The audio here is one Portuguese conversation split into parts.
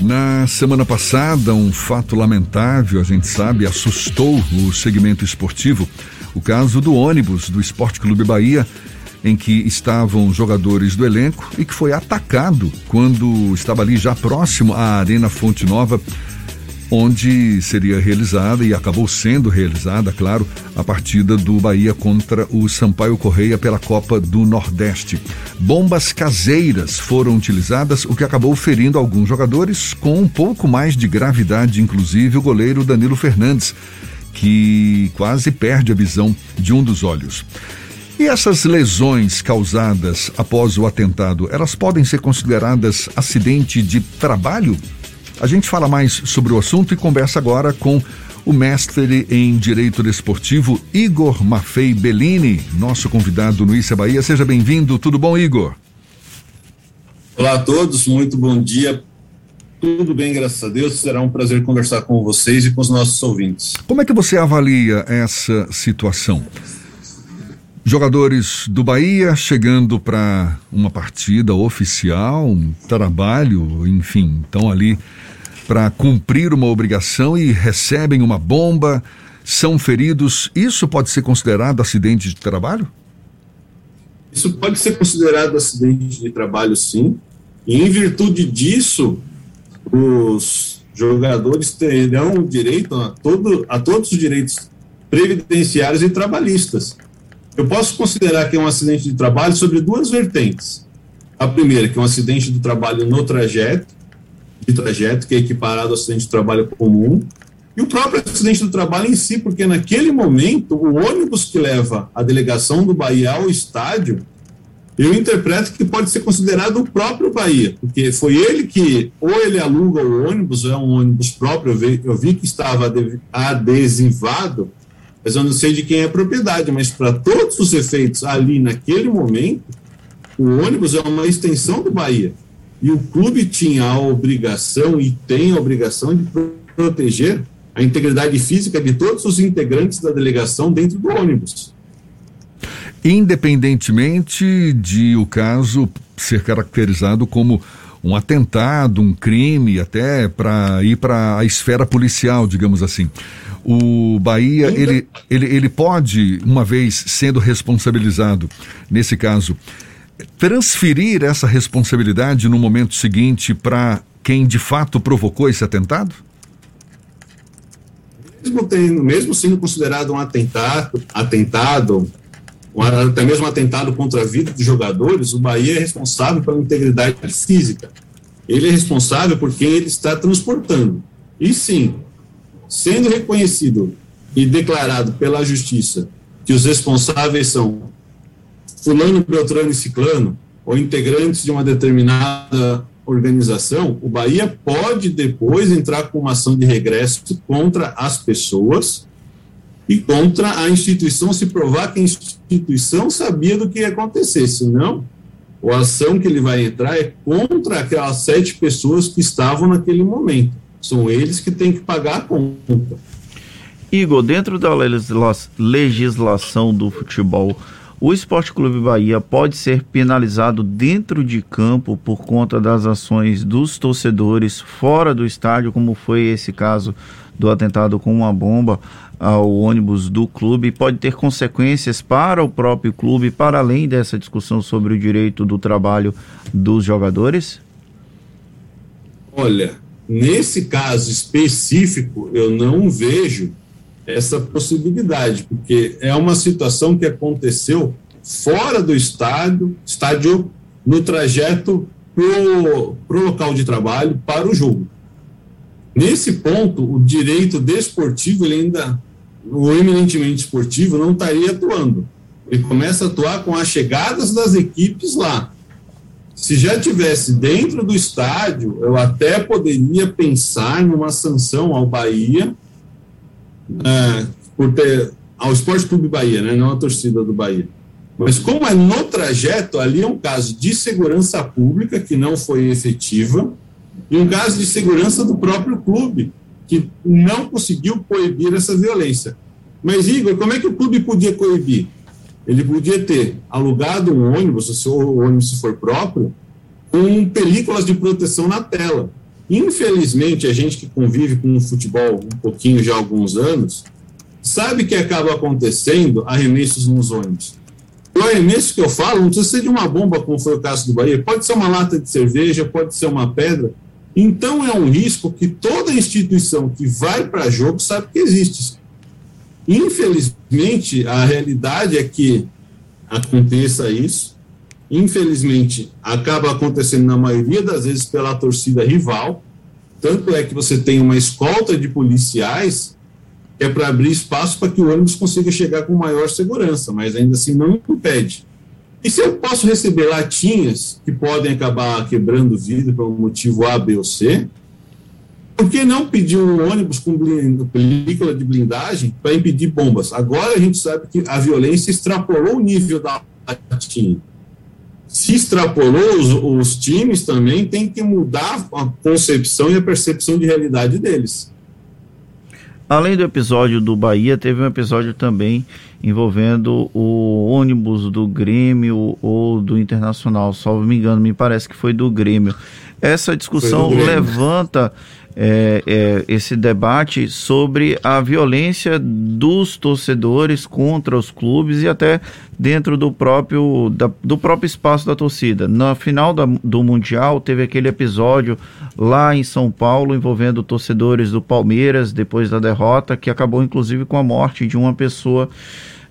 Na semana passada, um fato lamentável, a gente sabe, assustou o segmento esportivo. O caso do ônibus do Esporte Clube Bahia, em que estavam jogadores do elenco e que foi atacado quando estava ali já próximo à Arena Fonte Nova onde seria realizada e acabou sendo realizada, claro, a partida do Bahia contra o Sampaio Correia pela Copa do Nordeste. Bombas caseiras foram utilizadas, o que acabou ferindo alguns jogadores, com um pouco mais de gravidade, inclusive o goleiro Danilo Fernandes, que quase perde a visão de um dos olhos. E essas lesões causadas após o atentado, elas podem ser consideradas acidente de trabalho? A gente fala mais sobre o assunto e conversa agora com o mestre em Direito Desportivo, Igor Maffei Bellini, nosso convidado no Issa Bahia. Seja bem-vindo. Tudo bom, Igor? Olá a todos, muito bom dia. Tudo bem, graças a Deus. Será um prazer conversar com vocês e com os nossos ouvintes. Como é que você avalia essa situação? Jogadores do Bahia chegando para uma partida oficial, um trabalho, enfim, estão ali para cumprir uma obrigação e recebem uma bomba, são feridos. Isso pode ser considerado acidente de trabalho? Isso pode ser considerado acidente de trabalho, sim. E em virtude disso, os jogadores terão direito a, todo, a todos os direitos previdenciários e trabalhistas. Eu posso considerar que é um acidente de trabalho sobre duas vertentes. A primeira, que é um acidente do trabalho no trajeto, de trajeto, que é equiparado ao acidente de trabalho comum, e o próprio acidente do trabalho em si, porque naquele momento, o ônibus que leva a delegação do Bahia ao estádio, eu interpreto que pode ser considerado o próprio Bahia, porque foi ele que, ou ele aluga o ônibus, é um ônibus próprio, eu vi, eu vi que estava adesivado, mas eu não sei de quem é a propriedade, mas para todos os efeitos ali naquele momento, o ônibus é uma extensão do Bahia. E o clube tinha a obrigação e tem a obrigação de proteger a integridade física de todos os integrantes da delegação dentro do ônibus. Independentemente de o caso ser caracterizado como um atentado, um crime, até para ir para a esfera policial, digamos assim. O Bahia, ele, ele, ele pode, uma vez sendo responsabilizado, nesse caso, transferir essa responsabilidade no momento seguinte para quem de fato provocou esse atentado? Mesmo, tendo, mesmo sendo considerado um atentado, atentado, até mesmo atentado contra a vida dos jogadores, o Bahia é responsável pela integridade física. Ele é responsável por quem ele está transportando. E sim, sendo reconhecido e declarado pela justiça que os responsáveis são fulano, beltrano e ciclano, ou integrantes de uma determinada organização, o Bahia pode depois entrar com uma ação de regresso contra as pessoas e contra a instituição se provar que a instituição sabia do que ia acontecer, senão a ação que ele vai entrar é contra aquelas sete pessoas que estavam naquele momento. São eles que têm que pagar a conta. Igor, dentro da legislação do futebol, o Esporte Clube Bahia pode ser penalizado dentro de campo por conta das ações dos torcedores fora do estádio, como foi esse caso do atentado com uma bomba ao ônibus do clube, pode ter consequências para o próprio clube, para além dessa discussão sobre o direito do trabalho dos jogadores? Olha, nesse caso específico, eu não vejo essa possibilidade, porque é uma situação que aconteceu fora do estádio, estádio no trajeto para o local de trabalho, para o jogo. Nesse ponto, o direito desportivo, ele ainda, o eminentemente esportivo, não estaria atuando. Ele começa a atuar com as chegadas das equipes lá. Se já tivesse dentro do estádio, eu até poderia pensar numa sanção ao Bahia, é, por ter, ao Esporte Clube Bahia, né, não a torcida do Bahia. Mas como é no trajeto, ali é um caso de segurança pública que não foi efetiva e um caso de segurança do próprio clube que não conseguiu coibir essa violência. Mas Igor, como é que o clube podia coibir? Ele podia ter alugado um ônibus, se o ônibus for próprio, com películas de proteção na tela. Infelizmente, a gente que convive com o futebol um pouquinho já há alguns anos, sabe que acaba acontecendo arremessos nos ônibus. O arremesso que eu falo não precisa ser de uma bomba, como foi o caso do Bahia, pode ser uma lata de cerveja, pode ser uma pedra. Então é um risco que toda instituição que vai para jogo sabe que existe. Infelizmente, a realidade é que aconteça isso. Infelizmente, acaba acontecendo na maioria das vezes pela torcida rival. Tanto é que você tem uma escolta de policiais que é para abrir espaço para que o ônibus consiga chegar com maior segurança, mas ainda assim não impede. E se eu posso receber latinhas que podem acabar quebrando vidro por um motivo A, B ou C, por que não pedir um ônibus com película de blindagem para impedir bombas? Agora a gente sabe que a violência extrapolou o nível da latinha. Se extrapolou, os, os times também têm que mudar a concepção e a percepção de realidade deles. Além do episódio do Bahia, teve um episódio também envolvendo o ônibus do Grêmio ou do Internacional, salvo me engano, me parece que foi do Grêmio. Essa discussão levanta é, é, esse debate sobre a violência dos torcedores contra os clubes e até dentro do próprio, da, do próprio espaço da torcida. Na final da, do Mundial, teve aquele episódio lá em São Paulo envolvendo torcedores do Palmeiras depois da derrota, que acabou inclusive com a morte de uma pessoa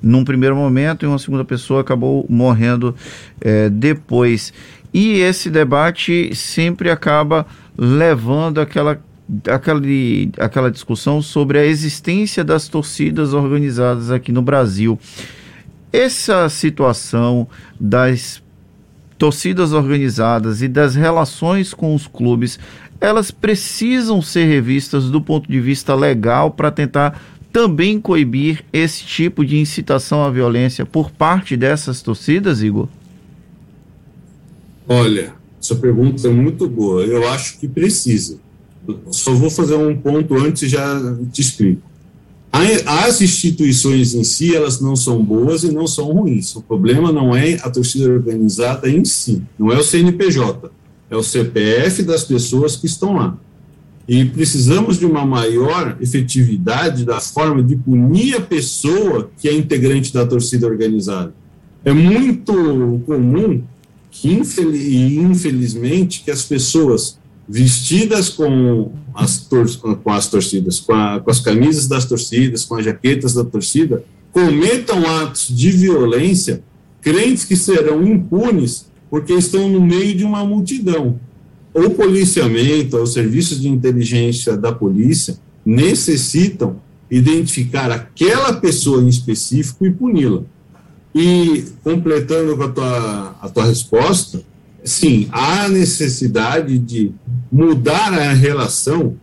num primeiro momento e uma segunda pessoa acabou morrendo é, depois. E esse debate sempre acaba levando aquela aquele, aquela discussão sobre a existência das torcidas organizadas aqui no Brasil. Essa situação das torcidas organizadas e das relações com os clubes, elas precisam ser revistas do ponto de vista legal para tentar também coibir esse tipo de incitação à violência por parte dessas torcidas, Igor? Olha, essa pergunta é muito boa. Eu acho que precisa. Só vou fazer um ponto antes e já te explico. As instituições em si, elas não são boas e não são ruins. O problema não é a torcida organizada em si, não é o CNPJ, é o CPF das pessoas que estão lá. E precisamos de uma maior efetividade da forma de punir a pessoa que é integrante da torcida organizada. É muito comum que, infelizmente, que as pessoas vestidas com as, com as torcidas, com, a, com as camisas das torcidas, com as jaquetas da torcida, cometam atos de violência, crentes que serão impunes porque estão no meio de uma multidão. O policiamento, os serviços de inteligência da polícia necessitam identificar aquela pessoa em específico e puni-la. E, completando com a tua, a tua resposta, sim, há necessidade de mudar a relação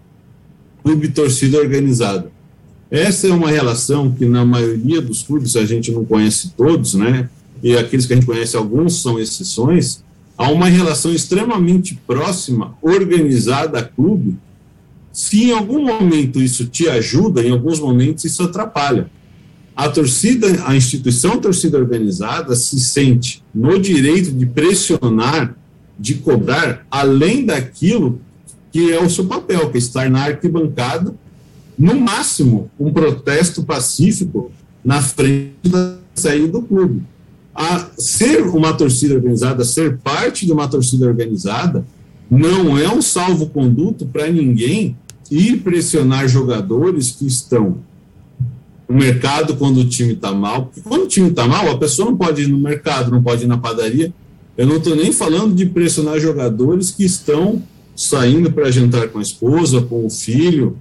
clube-torcida organizada. Essa é uma relação que, na maioria dos clubes, a gente não conhece todos, né? E aqueles que a gente conhece, alguns são exceções. Há uma relação extremamente próxima, organizada a clube. Se em algum momento isso te ajuda, em alguns momentos isso atrapalha a torcida, a instituição torcida organizada se sente no direito de pressionar, de cobrar, além daquilo que é o seu papel, que é estar na arquibancada, no máximo, um protesto pacífico na frente da saída do clube. A ser uma torcida organizada, ser parte de uma torcida organizada, não é um salvo-conduto para ninguém ir pressionar jogadores que estão o mercado quando o time está mal. Porque quando o time está mal, a pessoa não pode ir no mercado, não pode ir na padaria. Eu não estou nem falando de pressionar jogadores que estão saindo para jantar com a esposa, com o filho.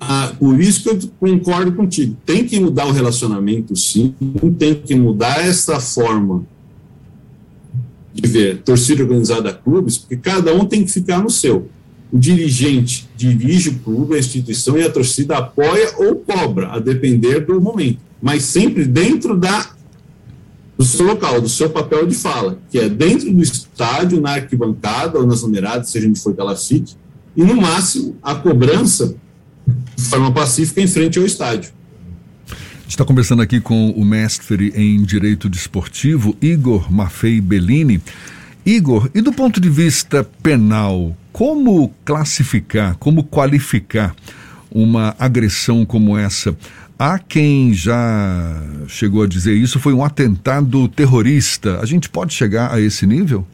Ah, por isso que eu concordo contigo. Tem que mudar o relacionamento, sim. Tem que mudar essa forma de ver torcida organizada clubes, porque cada um tem que ficar no seu o dirigente dirige o clube, a instituição e a torcida apoia ou cobra, a depender do momento, mas sempre dentro da do seu local, do seu papel de fala, que é dentro do estádio, na arquibancada ou nas numeradas, seja onde for que ela fique, e no máximo a cobrança de forma pacífica em frente ao estádio. está conversando aqui com o mestre em Direito Desportivo, Igor Maffei Bellini. Igor, e do ponto de vista penal, como classificar, como qualificar uma agressão como essa? Há quem já chegou a dizer isso foi um atentado terrorista. A gente pode chegar a esse nível?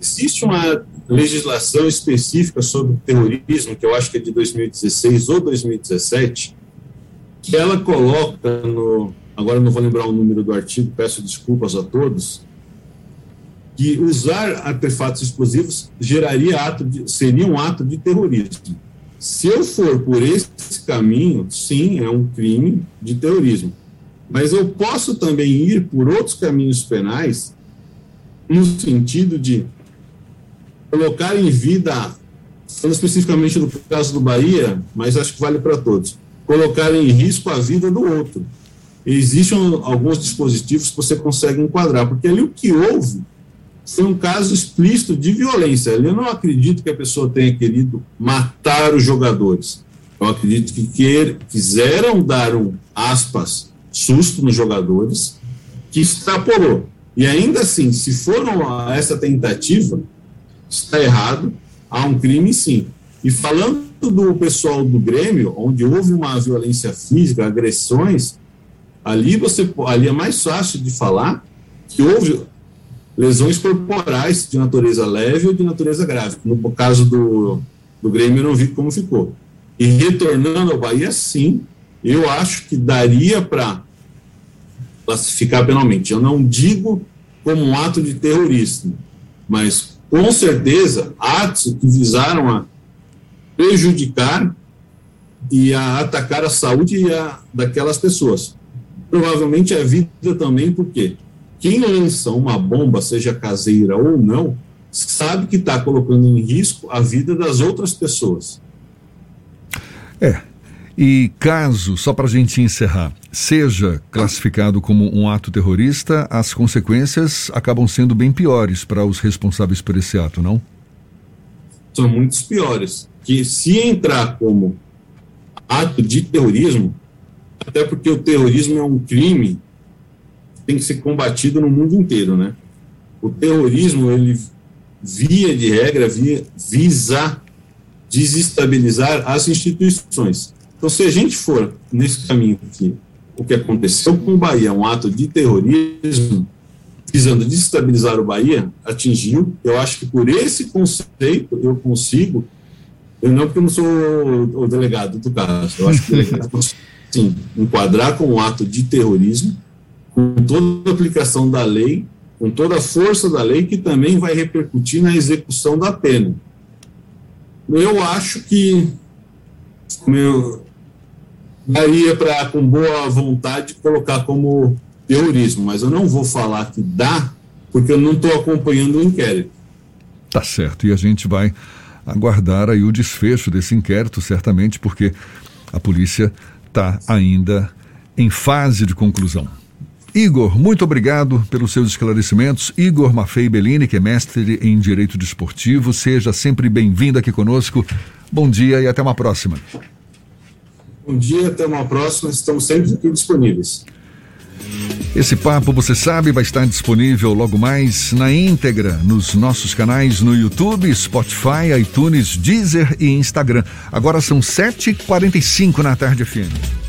Existe uma legislação específica sobre terrorismo, que eu acho que é de 2016 ou 2017, que ela coloca no. Agora não vou lembrar o número do artigo, peço desculpas a todos, que usar artefatos explosivos geraria ato de, seria um ato de terrorismo. Se eu for por esse caminho, sim, é um crime de terrorismo. Mas eu posso também ir por outros caminhos penais, no sentido de colocar em vida, falando especificamente no caso do Bahia, mas acho que vale para todos, colocar em risco a vida do outro. Existem alguns dispositivos que você consegue enquadrar, porque ali o que houve foi um caso explícito de violência. Eu não acredito que a pessoa tenha querido matar os jogadores. Eu acredito que quer, quiseram dar um, aspas, susto nos jogadores, que extrapolou. E ainda assim, se for essa tentativa, está errado, há um crime sim. E falando do pessoal do Grêmio, onde houve uma violência física, agressões, ali você ali é mais fácil de falar que houve lesões corporais de natureza leve ou de natureza grave. No caso do, do Grêmio, eu não vi como ficou. E retornando ao Bahia, sim, eu acho que daria para classificar penalmente. Eu não digo como um ato de terrorismo, mas com certeza atos que visaram a prejudicar e a atacar a saúde a, daquelas pessoas. Provavelmente a vida também, por quê? Quem lança uma bomba, seja caseira ou não, sabe que está colocando em risco a vida das outras pessoas. É. E caso, só para a gente encerrar, seja classificado como um ato terrorista, as consequências acabam sendo bem piores para os responsáveis por esse ato, não? São muitos piores. Que se entrar como ato de terrorismo, até porque o terrorismo é um crime tem que ser combatido no mundo inteiro, né? O terrorismo, ele, via de regra, via, visa desestabilizar as instituições. Então, se a gente for nesse caminho que o que aconteceu com o Bahia, um ato de terrorismo, visando desestabilizar o Bahia, atingiu. Eu acho que por esse conceito eu consigo, eu não porque eu não sou o, delegado do caso, eu acho que o delegado sim, enquadrar com um ato de terrorismo com toda a aplicação da lei, com toda a força da lei, que também vai repercutir na execução da pena. Eu acho que meu, daria para, com boa vontade, colocar como terrorismo, mas eu não vou falar que dá, porque eu não estou acompanhando o inquérito. Tá certo, e a gente vai aguardar aí o desfecho desse inquérito, certamente, porque a polícia está ainda em fase de conclusão. Igor, muito obrigado pelos seus esclarecimentos. Igor Maffei Bellini, que é mestre em Direito Desportivo, seja sempre bem-vindo aqui conosco. Bom dia e até uma próxima. Bom dia, até uma próxima. Estamos sempre aqui disponíveis. Esse papo, você sabe, vai estar disponível logo mais na íntegra nos nossos canais no YouTube, Spotify, iTunes, Deezer e Instagram. Agora são 7h45 na tarde FM.